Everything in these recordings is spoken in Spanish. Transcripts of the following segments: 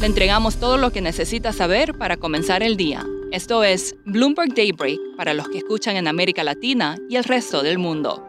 Le entregamos todo lo que necesita saber para comenzar el día. Esto es Bloomberg Daybreak para los que escuchan en América Latina y el resto del mundo.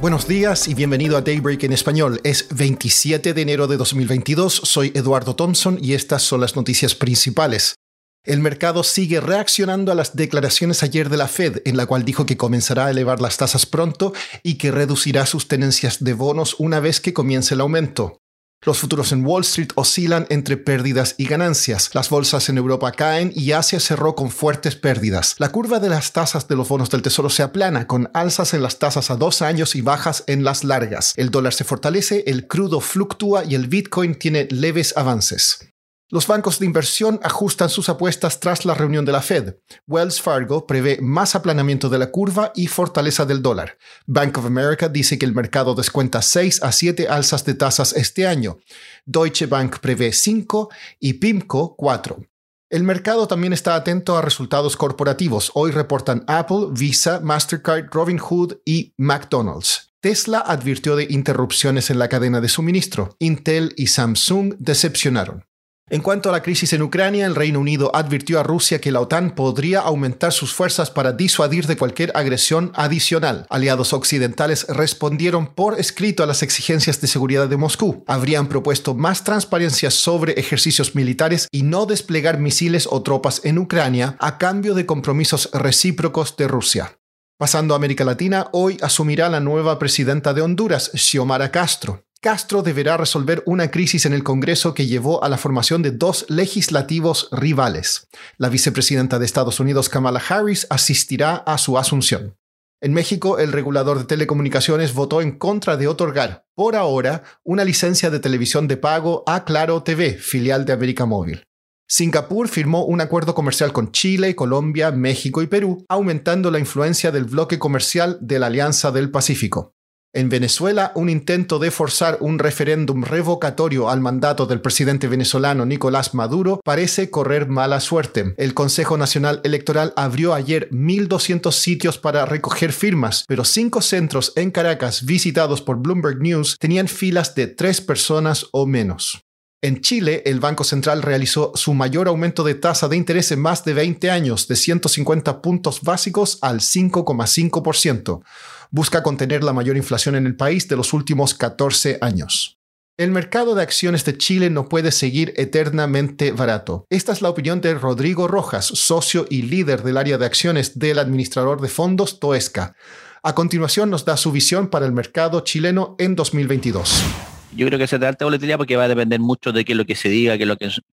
Buenos días y bienvenido a Daybreak en español. Es 27 de enero de 2022, soy Eduardo Thompson y estas son las noticias principales. El mercado sigue reaccionando a las declaraciones ayer de la Fed, en la cual dijo que comenzará a elevar las tasas pronto y que reducirá sus tenencias de bonos una vez que comience el aumento. Los futuros en Wall Street oscilan entre pérdidas y ganancias. Las bolsas en Europa caen y Asia cerró con fuertes pérdidas. La curva de las tasas de los bonos del tesoro se aplana, con alzas en las tasas a dos años y bajas en las largas. El dólar se fortalece, el crudo fluctúa y el Bitcoin tiene leves avances. Los bancos de inversión ajustan sus apuestas tras la reunión de la Fed. Wells Fargo prevé más aplanamiento de la curva y fortaleza del dólar. Bank of America dice que el mercado descuenta 6 a 7 alzas de tasas este año. Deutsche Bank prevé 5 y PIMCO 4. El mercado también está atento a resultados corporativos. Hoy reportan Apple, Visa, Mastercard, Robinhood y McDonald's. Tesla advirtió de interrupciones en la cadena de suministro. Intel y Samsung decepcionaron. En cuanto a la crisis en Ucrania, el Reino Unido advirtió a Rusia que la OTAN podría aumentar sus fuerzas para disuadir de cualquier agresión adicional. Aliados occidentales respondieron por escrito a las exigencias de seguridad de Moscú. Habrían propuesto más transparencia sobre ejercicios militares y no desplegar misiles o tropas en Ucrania a cambio de compromisos recíprocos de Rusia. Pasando a América Latina, hoy asumirá la nueva presidenta de Honduras, Xiomara Castro. Castro deberá resolver una crisis en el Congreso que llevó a la formación de dos legislativos rivales. La vicepresidenta de Estados Unidos, Kamala Harris, asistirá a su asunción. En México, el regulador de telecomunicaciones votó en contra de otorgar, por ahora, una licencia de televisión de pago a Claro TV, filial de América Móvil. Singapur firmó un acuerdo comercial con Chile, Colombia, México y Perú, aumentando la influencia del bloque comercial de la Alianza del Pacífico. En Venezuela, un intento de forzar un referéndum revocatorio al mandato del presidente venezolano Nicolás Maduro parece correr mala suerte. El Consejo Nacional Electoral abrió ayer 1.200 sitios para recoger firmas, pero cinco centros en Caracas visitados por Bloomberg News tenían filas de tres personas o menos. En Chile, el Banco Central realizó su mayor aumento de tasa de interés en más de 20 años, de 150 puntos básicos al 5,5% busca contener la mayor inflación en el país de los últimos 14 años. El mercado de acciones de Chile no puede seguir eternamente barato. Esta es la opinión de Rodrigo Rojas, socio y líder del área de acciones del administrador de fondos Toesca. A continuación nos da su visión para el mercado chileno en 2022. Yo creo que se da alta volatilidad porque va a depender mucho de qué es lo que se diga, qué es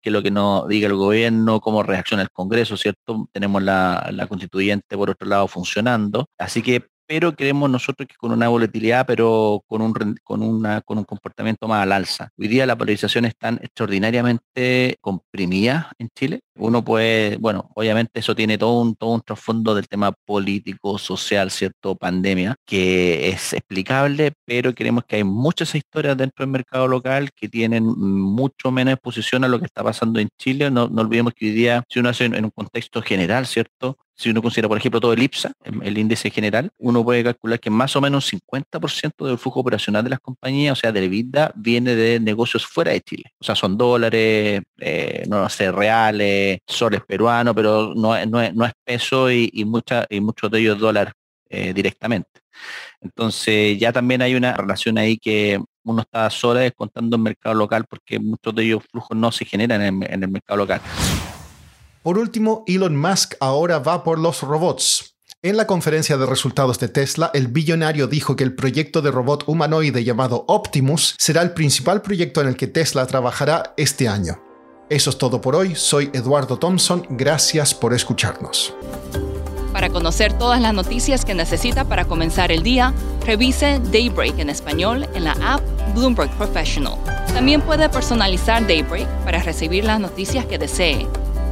lo que, no diga el gobierno, cómo reacciona el Congreso, ¿cierto? Tenemos la constituyente por otro lado funcionando. Así que pero creemos nosotros que con una volatilidad, pero con un, con, un comportamiento más al alza. Hoy día la polarización están extraordinariamente comprimida en Chile. Uno puede, bueno, obviamente eso tiene todo un, todo un trasfondo del tema político, social, ¿cierto? Pandemia, que es explicable, pero creemos que hay muchas historias dentro del mercado local que tienen mucho menos exposición a lo que está pasando en Chile. No, no olvidemos que hoy día, si uno hace en un contexto general, ¿cierto? Si uno considera, por ejemplo, todo el IPSA, el índice general, uno puede calcular que más o menos 50% del flujo operacional de las compañías, o sea, de vida, viene de negocios fuera de Chile. O sea, son dólares, eh, no sé, reales, soles peruanos, pero no, no, no es peso y, y, y muchos de ellos dólares eh, directamente. Entonces ya también hay una relación ahí que uno está sola descontando el mercado local porque muchos de ellos flujos no se generan en el mercado local. Por último, Elon Musk ahora va por los robots. En la conferencia de resultados de Tesla, el billonario dijo que el proyecto de robot humanoide llamado Optimus será el principal proyecto en el que Tesla trabajará este año. Eso es todo por hoy, soy Eduardo Thompson, gracias por escucharnos. Para conocer todas las noticias que necesita para comenzar el día, revise Daybreak en español en la app Bloomberg Professional. También puede personalizar Daybreak para recibir las noticias que desee.